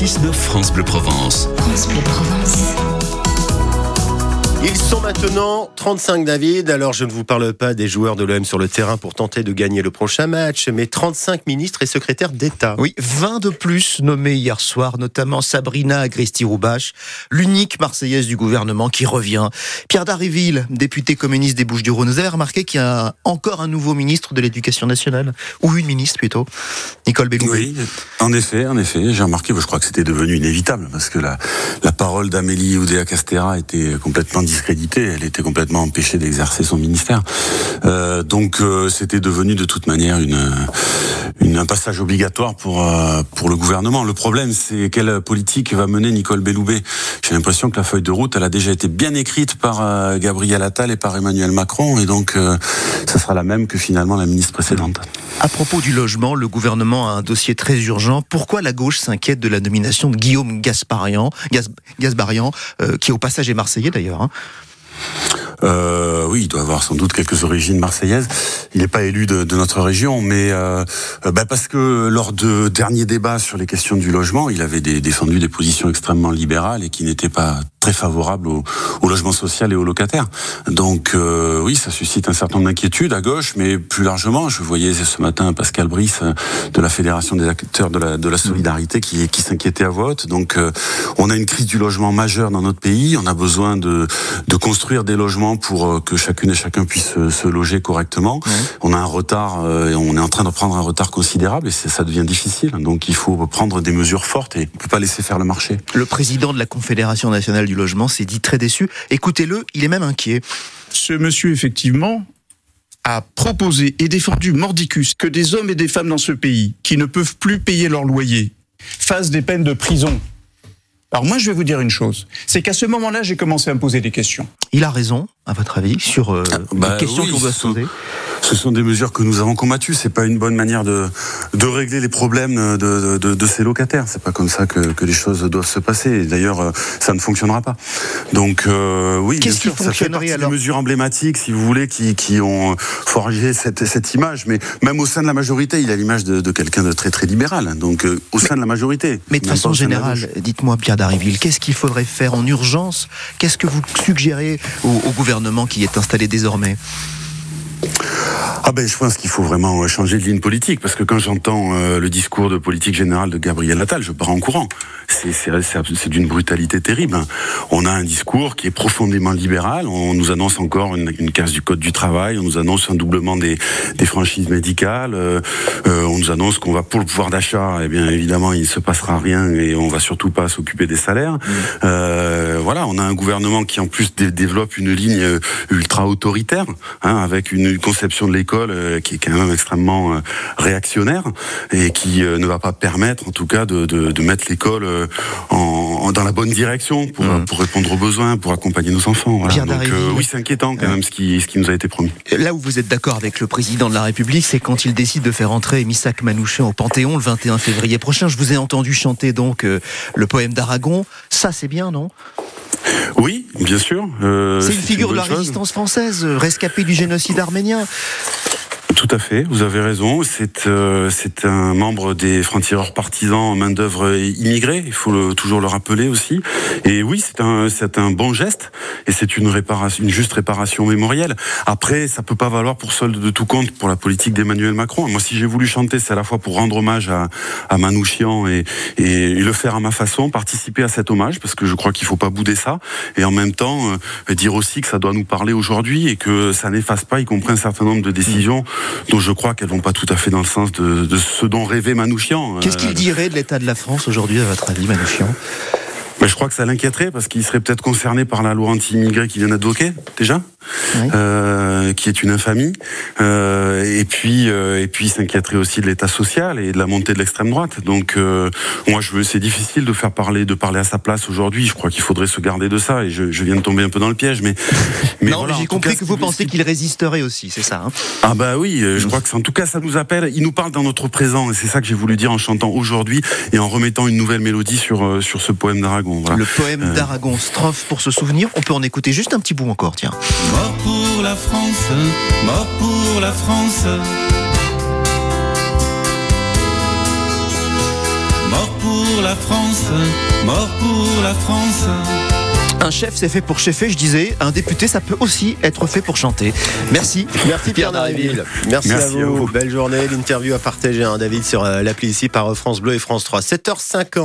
106 de France Bleu Provence. France Bleu Provence. Ils sont maintenant 35 David, alors je ne vous parle pas des joueurs de l'OM sur le terrain pour tenter de gagner le prochain match, mais 35 ministres et secrétaires d'État. Oui, 20 de plus nommés hier soir, notamment Sabrina Agresti-Roubache, l'unique Marseillaise du gouvernement qui revient. Pierre Dariville, député communiste des Bouches-du-Rhône, vous avez remarqué qu'il y a encore un nouveau ministre de l'Éducation nationale, ou une ministre plutôt, Nicole Belloubet. Oui, en effet, en effet, j'ai remarqué, je crois que c'était devenu inévitable, parce que la, la parole d'Amélie Oudéa-Castera était complètement elle était complètement empêchée d'exercer son ministère. Euh, donc euh, c'était devenu de toute manière une, une, un passage obligatoire pour, euh, pour le gouvernement. Le problème, c'est quelle politique va mener Nicole Belloubet. J'ai l'impression que la feuille de route, elle a déjà été bien écrite par euh, Gabriel Attal et par Emmanuel Macron, et donc euh, ça sera la même que finalement la ministre précédente. À propos du logement, le gouvernement a un dossier très urgent. Pourquoi la gauche s'inquiète de la nomination de Guillaume Gasparian, Gas, Gasbarian, euh, qui au passage est marseillais d'ailleurs hein? Euh, oui, il doit avoir sans doute quelques origines marseillaises. Il n'est pas élu de, notre région, mais euh, bah parce que lors de derniers débats sur les questions du logement, il avait défendu des positions extrêmement libérales et qui n'étaient pas très favorables au, logement social et aux locataires. Donc euh, oui, ça suscite un certain nombre d'inquiétudes à gauche, mais plus largement, je voyais ce matin Pascal Brice de la Fédération des acteurs de la, solidarité qui, qui s'inquiétait à vote. Donc euh, on a une crise du logement majeure dans notre pays. On a besoin de construire des logements pour que chacune et chacun puisse se loger correctement. Ouais. On a un retard, euh, on est en train de prendre un retard considérable et ça devient difficile. Donc il faut prendre des mesures fortes et on peut pas laisser faire le marché. Le président de la Confédération nationale du logement s'est dit très déçu. Écoutez-le, il est même inquiet. Ce monsieur, effectivement, a proposé et défendu mordicus que des hommes et des femmes dans ce pays qui ne peuvent plus payer leur loyer fassent des peines de prison. Alors moi, je vais vous dire une chose, c'est qu'à ce moment-là, j'ai commencé à me poser des questions. Il a raison, à votre avis, sur euh, bah, les questions oui, qu'on doit se poser ce sont des mesures que nous avons combattues. C'est pas une bonne manière de, de régler les problèmes de, de, de ces locataires. C'est pas comme ça que, que, les choses doivent se passer. D'ailleurs, ça ne fonctionnera pas. Donc euh, oui, bien sûr, ça fait partie des mesures emblématiques, si vous voulez, qui, qui ont forgé cette, cette image. Mais même au sein de la majorité, il a l'image de, de quelqu'un de très très libéral. Donc euh, au sein de la majorité. Mais de façon générale, dites-moi Pierre Dariville, qu'est-ce qu'il faudrait faire en urgence? Qu'est-ce que vous suggérez au, au gouvernement? Qui est installé désormais ah ben, je pense qu'il faut vraiment changer de ligne politique parce que quand j'entends euh, le discours de politique générale de Gabriel Attal, je pars en courant. C'est d'une brutalité terrible. On a un discours qui est profondément libéral. On nous annonce encore une, une casse du code du travail. On nous annonce un doublement des, des franchises médicales. Euh, euh, on nous annonce qu'on va pour le pouvoir d'achat. Eh bien, évidemment, il ne se passera rien et on va surtout pas s'occuper des salaires. Mmh. Voilà, on a un gouvernement qui en plus dé développe une ligne ultra autoritaire hein, avec une conception de l'école euh, qui est quand même extrêmement euh, réactionnaire et qui euh, ne va pas permettre, en tout cas, de, mettre l'école en, dans la bonne direction pour, mmh. pour, répondre aux besoins, pour accompagner nos enfants. Voilà. Donc oui, c'est inquiétant quand même ce qui, ce qui nous a été promis. Là où vous êtes d'accord avec le président de la République, c'est quand il décide de faire entrer Missak Manouchian au Panthéon le 21 février prochain. Je vous ai entendu chanter donc le poème d'Aragon. Ça, c'est bien, non? Oui, bien sûr. Euh, c'est une figure une de la chose. résistance française, rescapé du génocide arménien. Tout à fait, vous avez raison. C'est euh, c'est un membre des francs-tireurs partisans main d'œuvre immigrée. Il faut le, toujours le rappeler aussi. Et oui, c'est un c'est un bon geste et c'est une réparation, une juste réparation mémorielle. Après, ça peut pas valoir pour solde de tout compte pour la politique d'Emmanuel Macron. Moi, si j'ai voulu chanter, c'est à la fois pour rendre hommage à, à Manouchian et, et, et le faire à ma façon, participer à cet hommage parce que je crois qu'il faut pas bouder ça. Et en même temps, euh, dire aussi que ça doit nous parler aujourd'hui et que ça n'efface pas, y compris un certain nombre de décisions dont je crois qu'elles vont pas tout à fait dans le sens de, de ce dont rêvait Manouchian. Qu'est-ce qu'il dirait de l'état de la France aujourd'hui, à votre avis, Manouchian? Mais je crois que ça l'inquiéterait parce qu'il serait peut-être concerné par la loi anti-immigré qu'il vient d'advoquer déjà, oui. euh, qui est une infamie. Euh, et puis, euh, et puis, il s'inquiéterait aussi de l'état social et de la montée de l'extrême droite. Donc, euh, moi, je veux, c'est difficile de faire parler, de parler à sa place aujourd'hui. Je crois qu'il faudrait se garder de ça. Et je, je, viens de tomber un peu dans le piège, mais, mais non, voilà, j'ai compris cas, que vous pensez qu'il résisterait aussi, c'est ça. Hein ah bah oui, je crois que en tout cas, ça nous appelle. Il nous parle dans notre présent, et c'est ça que j'ai voulu dire en chantant aujourd'hui et en remettant une nouvelle mélodie sur euh, sur ce poème d'Aragon. Voilà. Le poème euh... d'Aragon, strophe pour se souvenir. On peut en écouter juste un petit bout encore, tiens. Mort pour la France, mort pour la France. Mort pour la France, mort pour la France. Un chef, c'est fait pour chefer, je disais. Un député, ça peut aussi être fait pour chanter. Merci. Merci Pierre Daréville. Merci, Merci à à vous. vous. Belle journée. L'interview à partager, hein, David, sur euh, l'appli ici par France Bleu et France 3. 7h50.